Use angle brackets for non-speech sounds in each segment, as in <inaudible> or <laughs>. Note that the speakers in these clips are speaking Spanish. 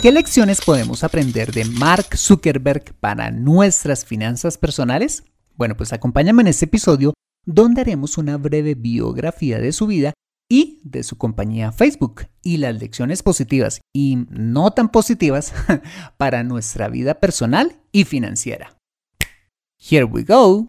¿Qué lecciones podemos aprender de Mark Zuckerberg para nuestras finanzas personales? Bueno, pues acompáñame en este episodio donde haremos una breve biografía de su vida y de su compañía Facebook y las lecciones positivas y no tan positivas <laughs> para nuestra vida personal y financiera. Here we go.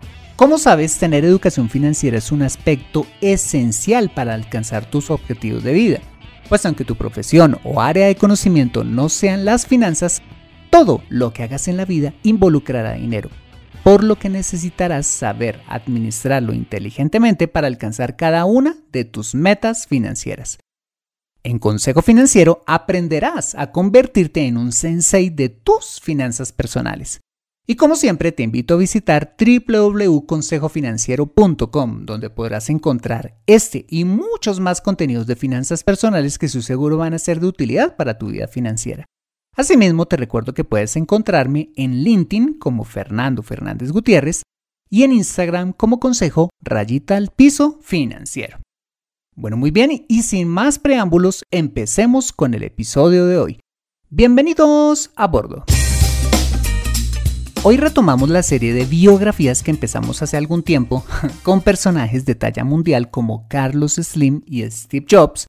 Como sabes, tener educación financiera es un aspecto esencial para alcanzar tus objetivos de vida, pues aunque tu profesión o área de conocimiento no sean las finanzas, todo lo que hagas en la vida involucrará dinero, por lo que necesitarás saber administrarlo inteligentemente para alcanzar cada una de tus metas financieras. En Consejo Financiero aprenderás a convertirte en un sensei de tus finanzas personales y como siempre te invito a visitar www.consejofinanciero.com donde podrás encontrar este y muchos más contenidos de finanzas personales que su seguro van a ser de utilidad para tu vida financiera. Asimismo te recuerdo que puedes encontrarme en LinkedIn como Fernando Fernández Gutiérrez y en Instagram como Consejo Rayita al Piso Financiero. Bueno, muy bien, y sin más preámbulos, empecemos con el episodio de hoy. Bienvenidos a bordo. Hoy retomamos la serie de biografías que empezamos hace algún tiempo <laughs> con personajes de talla mundial como Carlos Slim y Steve Jobs,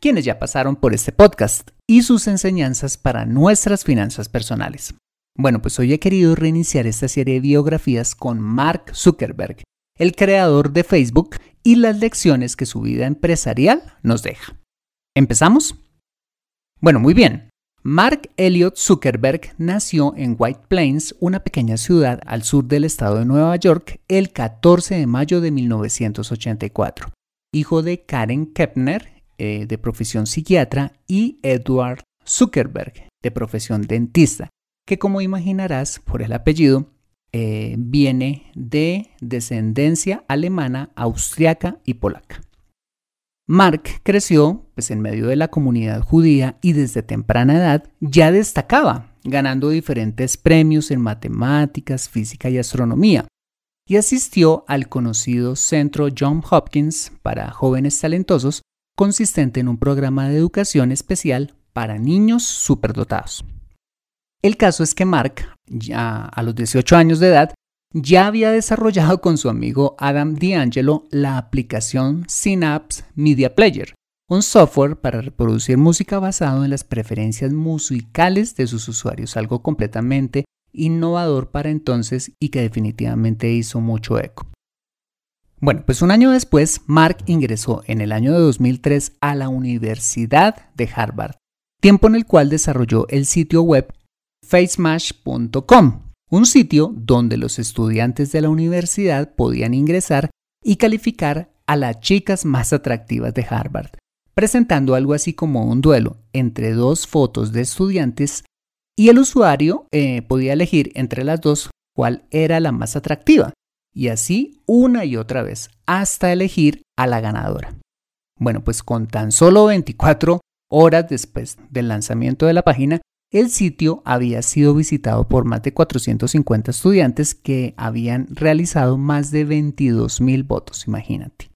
quienes ya pasaron por este podcast, y sus enseñanzas para nuestras finanzas personales. Bueno, pues hoy he querido reiniciar esta serie de biografías con Mark Zuckerberg, el creador de Facebook, y las lecciones que su vida empresarial nos deja. ¿Empezamos? Bueno, muy bien. Mark Elliot Zuckerberg nació en White Plains, una pequeña ciudad al sur del estado de Nueva York, el 14 de mayo de 1984, hijo de Karen Kepner, eh, de profesión psiquiatra, y Edward Zuckerberg, de profesión dentista, que como imaginarás por el apellido, eh, viene de descendencia alemana, austriaca y polaca. Mark creció pues, en medio de la comunidad judía y desde temprana edad ya destacaba, ganando diferentes premios en matemáticas, física y astronomía, y asistió al conocido Centro John Hopkins para jóvenes talentosos, consistente en un programa de educación especial para niños superdotados. El caso es que Mark, ya a los 18 años de edad, ya había desarrollado con su amigo Adam D'Angelo la aplicación Synapse Media Player, un software para reproducir música basado en las preferencias musicales de sus usuarios, algo completamente innovador para entonces y que definitivamente hizo mucho eco. Bueno, pues un año después, Mark ingresó en el año de 2003 a la Universidad de Harvard, tiempo en el cual desarrolló el sitio web facemash.com, un sitio donde los estudiantes de la universidad podían ingresar y calificar a las chicas más atractivas de Harvard, presentando algo así como un duelo entre dos fotos de estudiantes y el usuario eh, podía elegir entre las dos cuál era la más atractiva, y así una y otra vez, hasta elegir a la ganadora. Bueno, pues con tan solo 24 horas después del lanzamiento de la página, el sitio había sido visitado por más de 450 estudiantes que habían realizado más de 22.000 votos, imagínate.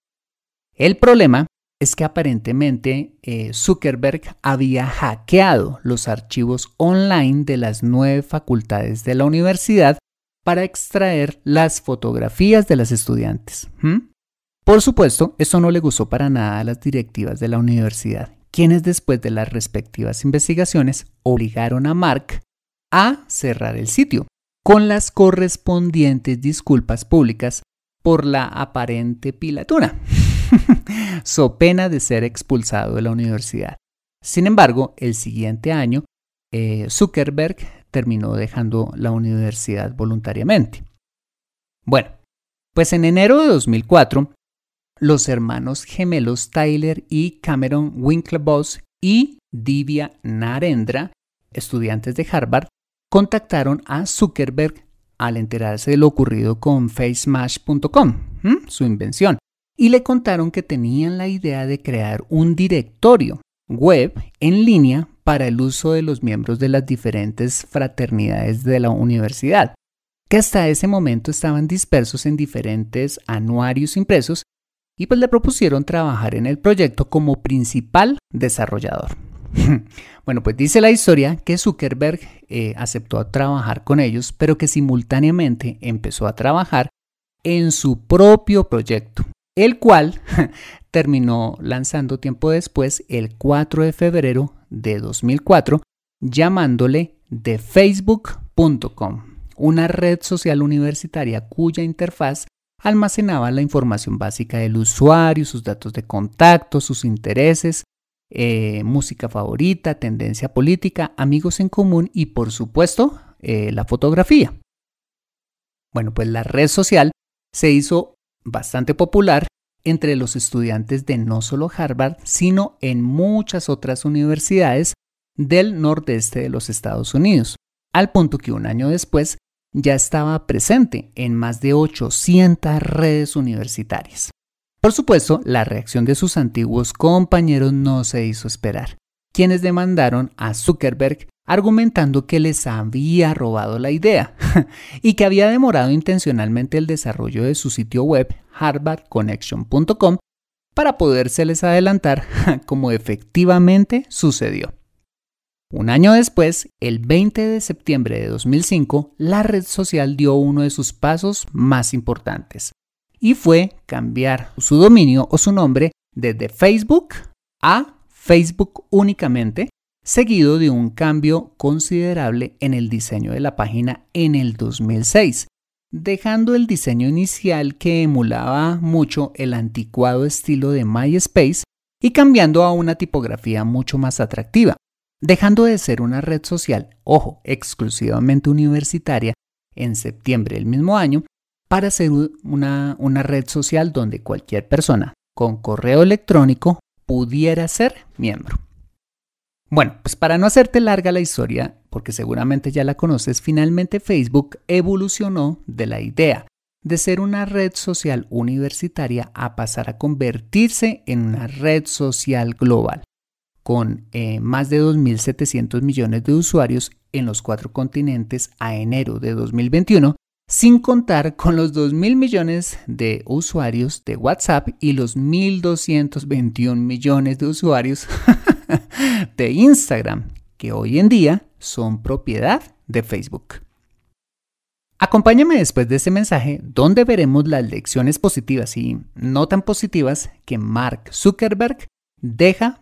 El problema es que aparentemente eh, Zuckerberg había hackeado los archivos online de las nueve facultades de la universidad para extraer las fotografías de las estudiantes. Por supuesto, esto no le gustó para nada a las directivas de la universidad, quienes después de las respectivas investigaciones obligaron a Mark a cerrar el sitio, con las correspondientes disculpas públicas por la aparente pilatura, <laughs> so pena de ser expulsado de la universidad. Sin embargo, el siguiente año, eh, Zuckerberg terminó dejando la universidad voluntariamente. Bueno, pues en enero de 2004, los hermanos gemelos Tyler y Cameron Winklevoss y Divya Narendra, estudiantes de Harvard, contactaron a Zuckerberg al enterarse de lo ocurrido con FaceMash.com, su invención, y le contaron que tenían la idea de crear un directorio web en línea para el uso de los miembros de las diferentes fraternidades de la universidad, que hasta ese momento estaban dispersos en diferentes anuarios impresos y pues le propusieron trabajar en el proyecto como principal desarrollador. <laughs> bueno, pues dice la historia que Zuckerberg eh, aceptó trabajar con ellos, pero que simultáneamente empezó a trabajar en su propio proyecto, el cual <laughs> terminó lanzando tiempo después, el 4 de febrero de 2004, llamándole thefacebook.com, una red social universitaria cuya interfaz almacenaba la información básica del usuario, sus datos de contacto, sus intereses, eh, música favorita, tendencia política, amigos en común y por supuesto eh, la fotografía. Bueno, pues la red social se hizo bastante popular entre los estudiantes de no solo Harvard, sino en muchas otras universidades del nordeste de los Estados Unidos, al punto que un año después ya estaba presente en más de 800 redes universitarias. Por supuesto, la reacción de sus antiguos compañeros no se hizo esperar, quienes demandaron a Zuckerberg argumentando que les había robado la idea <laughs> y que había demorado intencionalmente el desarrollo de su sitio web harvardconnection.com para podérseles adelantar <laughs> como efectivamente sucedió. Un año después, el 20 de septiembre de 2005, la red social dio uno de sus pasos más importantes y fue cambiar su dominio o su nombre desde Facebook a Facebook únicamente, seguido de un cambio considerable en el diseño de la página en el 2006, dejando el diseño inicial que emulaba mucho el anticuado estilo de MySpace y cambiando a una tipografía mucho más atractiva dejando de ser una red social, ojo, exclusivamente universitaria, en septiembre del mismo año, para ser una, una red social donde cualquier persona con correo electrónico pudiera ser miembro. Bueno, pues para no hacerte larga la historia, porque seguramente ya la conoces, finalmente Facebook evolucionó de la idea de ser una red social universitaria a pasar a convertirse en una red social global con eh, más de 2.700 millones de usuarios en los cuatro continentes a enero de 2021, sin contar con los 2.000 millones de usuarios de WhatsApp y los 1.221 millones de usuarios <laughs> de Instagram, que hoy en día son propiedad de Facebook. Acompáñame después de este mensaje donde veremos las lecciones positivas y no tan positivas que Mark Zuckerberg deja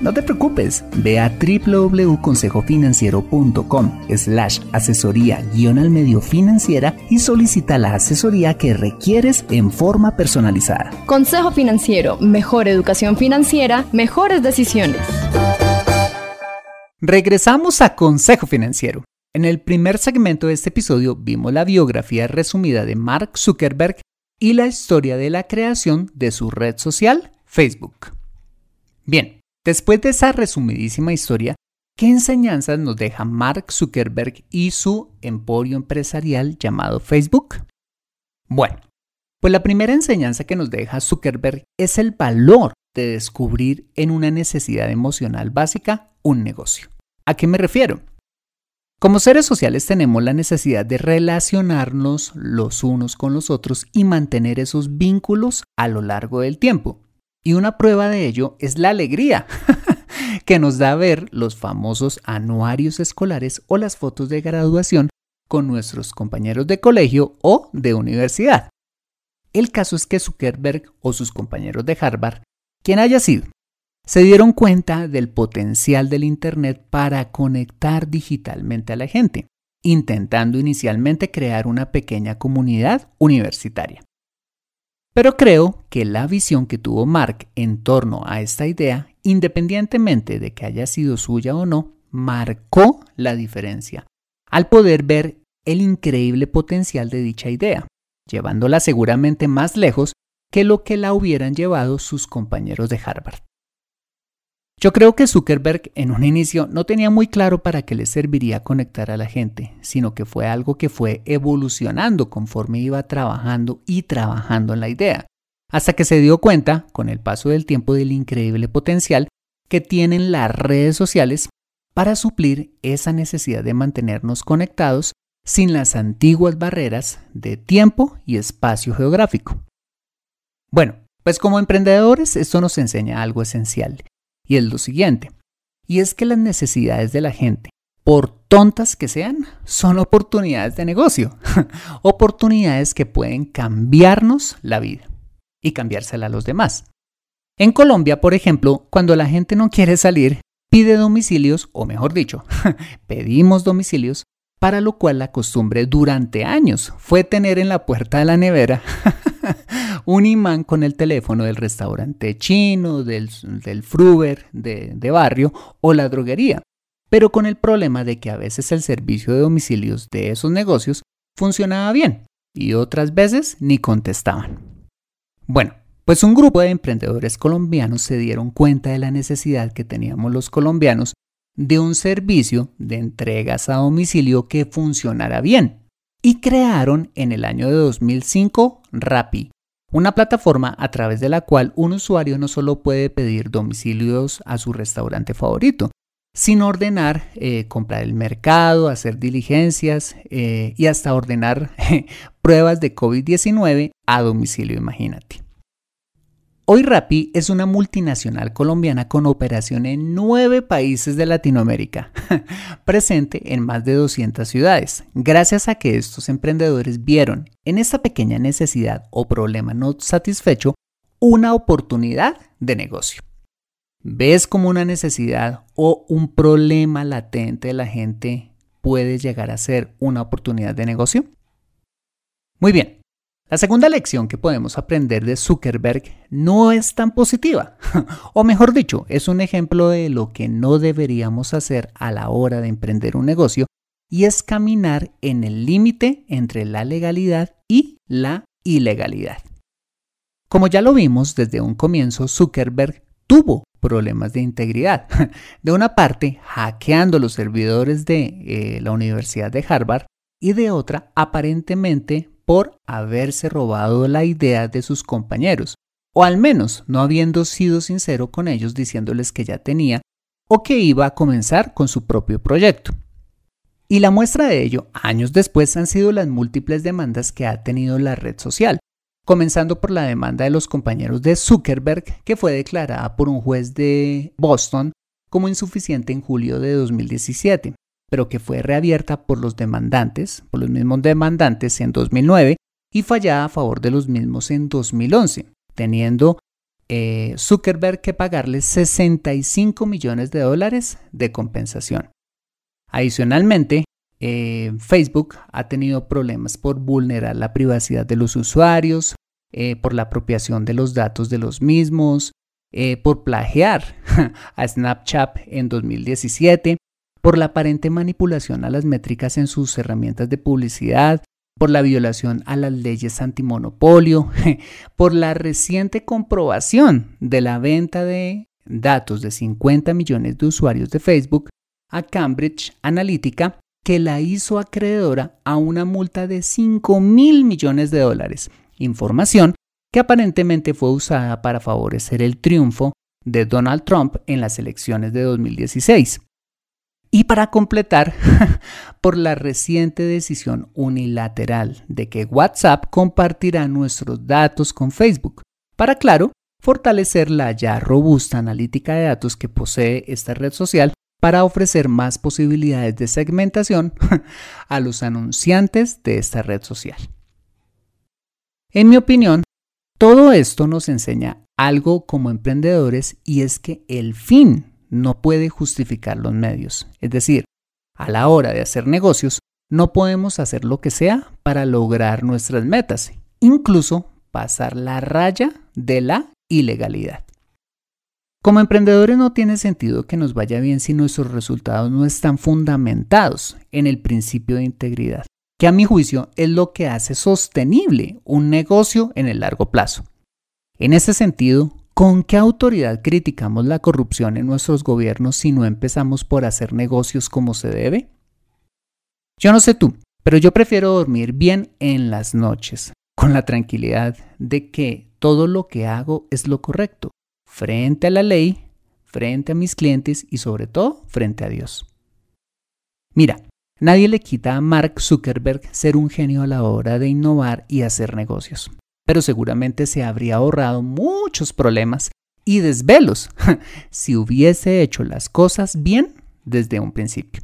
no te preocupes, ve a www.consejofinanciero.com slash asesoría guion al medio financiera y solicita la asesoría que requieres en forma personalizada. Consejo Financiero, mejor educación financiera, mejores decisiones. Regresamos a Consejo Financiero. En el primer segmento de este episodio vimos la biografía resumida de Mark Zuckerberg y la historia de la creación de su red social, Facebook. Bien, Después de esa resumidísima historia, ¿qué enseñanzas nos deja Mark Zuckerberg y su emporio empresarial llamado Facebook? Bueno, pues la primera enseñanza que nos deja Zuckerberg es el valor de descubrir en una necesidad emocional básica un negocio. ¿A qué me refiero? Como seres sociales tenemos la necesidad de relacionarnos los unos con los otros y mantener esos vínculos a lo largo del tiempo. Y una prueba de ello es la alegría <laughs> que nos da ver los famosos anuarios escolares o las fotos de graduación con nuestros compañeros de colegio o de universidad. El caso es que Zuckerberg o sus compañeros de Harvard, quien haya sido, se dieron cuenta del potencial del Internet para conectar digitalmente a la gente, intentando inicialmente crear una pequeña comunidad universitaria. Pero creo que la visión que tuvo Mark en torno a esta idea, independientemente de que haya sido suya o no, marcó la diferencia al poder ver el increíble potencial de dicha idea, llevándola seguramente más lejos que lo que la hubieran llevado sus compañeros de Harvard. Yo creo que Zuckerberg en un inicio no tenía muy claro para qué le serviría conectar a la gente, sino que fue algo que fue evolucionando conforme iba trabajando y trabajando en la idea, hasta que se dio cuenta, con el paso del tiempo, del increíble potencial que tienen las redes sociales para suplir esa necesidad de mantenernos conectados sin las antiguas barreras de tiempo y espacio geográfico. Bueno, pues como emprendedores esto nos enseña algo esencial, y es lo siguiente, y es que las necesidades de la gente, por tontas que sean, son oportunidades de negocio, <laughs> oportunidades que pueden cambiarnos la vida y cambiársela a los demás. En Colombia, por ejemplo, cuando la gente no quiere salir, pide domicilios, o mejor dicho, <laughs> pedimos domicilios, para lo cual la costumbre durante años fue tener en la puerta de la nevera <laughs> un imán con el teléfono del restaurante chino, del, del fruber de, de barrio o la droguería, pero con el problema de que a veces el servicio de domicilios de esos negocios funcionaba bien y otras veces ni contestaban. Bueno, pues un grupo de emprendedores colombianos se dieron cuenta de la necesidad que teníamos los colombianos de un servicio de entregas a domicilio que funcionara bien y crearon en el año de 2005 Rappi, una plataforma a través de la cual un usuario no solo puede pedir domicilios a su restaurante favorito, sino ordenar, eh, comprar el mercado, hacer diligencias eh, y hasta ordenar <laughs> pruebas de COVID-19 a domicilio, imagínate. Hoy Rappi es una multinacional colombiana con operación en nueve países de Latinoamérica, <laughs> presente en más de 200 ciudades, gracias a que estos emprendedores vieron en esta pequeña necesidad o problema no satisfecho una oportunidad de negocio. ¿Ves cómo una necesidad o un problema latente de la gente puede llegar a ser una oportunidad de negocio? Muy bien, la segunda lección que podemos aprender de Zuckerberg no es tan positiva, <laughs> o mejor dicho, es un ejemplo de lo que no deberíamos hacer a la hora de emprender un negocio, y es caminar en el límite entre la legalidad y la ilegalidad. Como ya lo vimos desde un comienzo, Zuckerberg tuvo problemas de integridad. <laughs> De una parte, hackeando los servidores de eh, la Universidad de Harvard y de otra, aparentemente por haberse robado la idea de sus compañeros, o al menos no habiendo sido sincero con ellos diciéndoles que ya tenía o que iba a comenzar con su propio proyecto. Y la muestra de ello, años después, han sido las múltiples demandas que ha tenido la red social, comenzando por la demanda de los compañeros de Zuckerberg, que fue declarada por un juez de Boston como insuficiente en julio de 2017, pero que fue reabierta por los demandantes, por los mismos demandantes en 2009 y fallada a favor de los mismos en 2011, teniendo eh, Zuckerberg que pagarles 65 millones de dólares de compensación. Adicionalmente, eh, Facebook ha tenido problemas por vulnerar la privacidad de los usuarios, eh, por la apropiación de los datos de los mismos, por plagiar <laughs> a Snapchat en 2017 por la aparente manipulación a las métricas en sus herramientas de publicidad, por la violación a las leyes antimonopolio, <laughs> por la reciente comprobación de la venta de datos de 50 millones de usuarios de Facebook a Cambridge Analytica, que la hizo acreedora a una multa de 5 mil millones de dólares, información que aparentemente fue usada para favorecer el triunfo de Donald Trump en las elecciones de 2016. Y para completar, <laughs> por la reciente decisión unilateral de que WhatsApp compartirá nuestros datos con Facebook, para, claro, fortalecer la ya robusta analítica de datos que posee esta red social para ofrecer más posibilidades de segmentación <laughs> a los anunciantes de esta red social. En mi opinión, todo esto nos enseña algo como emprendedores y es que el fin no puede justificar los medios. Es decir, a la hora de hacer negocios, no podemos hacer lo que sea para lograr nuestras metas, incluso pasar la raya de la ilegalidad. Como emprendedores no tiene sentido que nos vaya bien si nuestros resultados no están fundamentados en el principio de integridad, que a mi juicio es lo que hace sostenible un negocio en el largo plazo. En ese sentido, ¿con qué autoridad criticamos la corrupción en nuestros gobiernos si no empezamos por hacer negocios como se debe? Yo no sé tú, pero yo prefiero dormir bien en las noches, con la tranquilidad de que todo lo que hago es lo correcto, frente a la ley, frente a mis clientes y sobre todo frente a Dios. Mira, nadie le quita a Mark Zuckerberg ser un genio a la hora de innovar y hacer negocios pero seguramente se habría ahorrado muchos problemas y desvelos <laughs> si hubiese hecho las cosas bien desde un principio.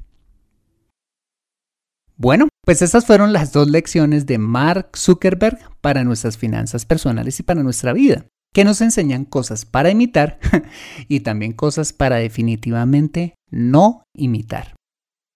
Bueno, pues estas fueron las dos lecciones de Mark Zuckerberg para nuestras finanzas personales y para nuestra vida, que nos enseñan cosas para imitar <laughs> y también cosas para definitivamente no imitar.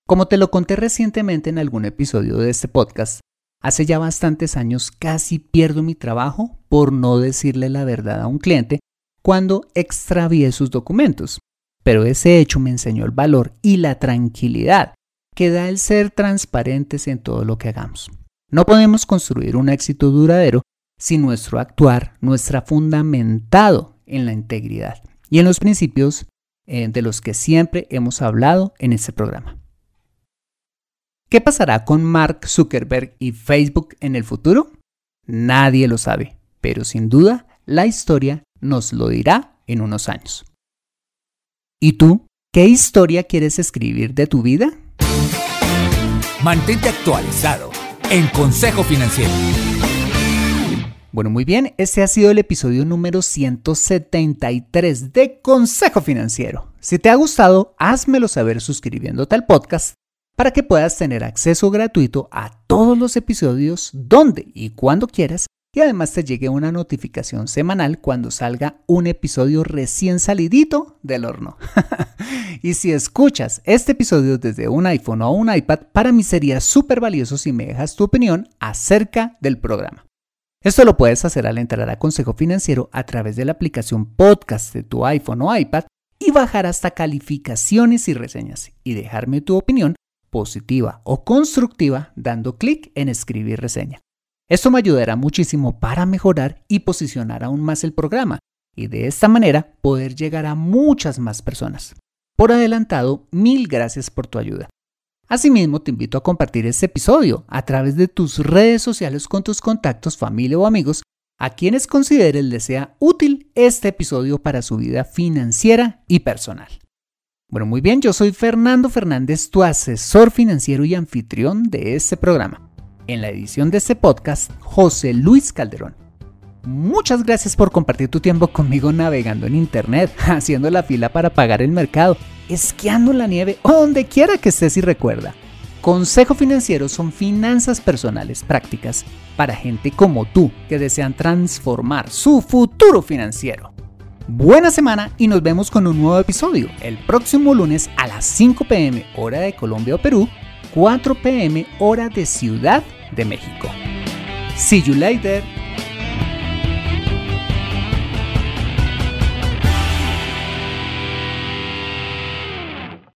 Como te lo conté recientemente en algún episodio de este podcast, Hace ya bastantes años casi pierdo mi trabajo por no decirle la verdad a un cliente cuando extravié sus documentos. Pero ese hecho me enseñó el valor y la tranquilidad que da el ser transparentes en todo lo que hagamos. No podemos construir un éxito duradero si nuestro actuar no está fundamentado en la integridad y en los principios eh, de los que siempre hemos hablado en este programa. ¿Qué pasará con Mark Zuckerberg y Facebook en el futuro? Nadie lo sabe, pero sin duda la historia nos lo dirá en unos años. ¿Y tú? ¿Qué historia quieres escribir de tu vida? Mantente actualizado en Consejo Financiero. Bueno, muy bien, este ha sido el episodio número 173 de Consejo Financiero. Si te ha gustado, házmelo saber suscribiéndote al podcast para que puedas tener acceso gratuito a todos los episodios donde y cuando quieras y además te llegue una notificación semanal cuando salga un episodio recién salidito del horno. <laughs> y si escuchas este episodio desde un iPhone o un iPad, para mí sería súper valioso si me dejas tu opinión acerca del programa. Esto lo puedes hacer al entrar a Consejo Financiero a través de la aplicación podcast de tu iPhone o iPad y bajar hasta calificaciones y reseñas y dejarme tu opinión positiva o constructiva dando clic en escribir reseña. Esto me ayudará muchísimo para mejorar y posicionar aún más el programa y de esta manera poder llegar a muchas más personas. Por adelantado, mil gracias por tu ayuda. Asimismo, te invito a compartir este episodio a través de tus redes sociales con tus contactos, familia o amigos a quienes consideres les sea útil este episodio para su vida financiera y personal. Bueno, muy bien, yo soy Fernando Fernández, tu asesor financiero y anfitrión de este programa. En la edición de este podcast, José Luis Calderón. Muchas gracias por compartir tu tiempo conmigo navegando en internet, <laughs> haciendo la fila para pagar el mercado, esquiando en la nieve o donde quiera que estés y recuerda. Consejo Financiero son finanzas personales prácticas para gente como tú que desean transformar su futuro financiero. Buena semana y nos vemos con un nuevo episodio el próximo lunes a las 5 pm hora de Colombia o Perú, 4 pm hora de Ciudad de México. See you later.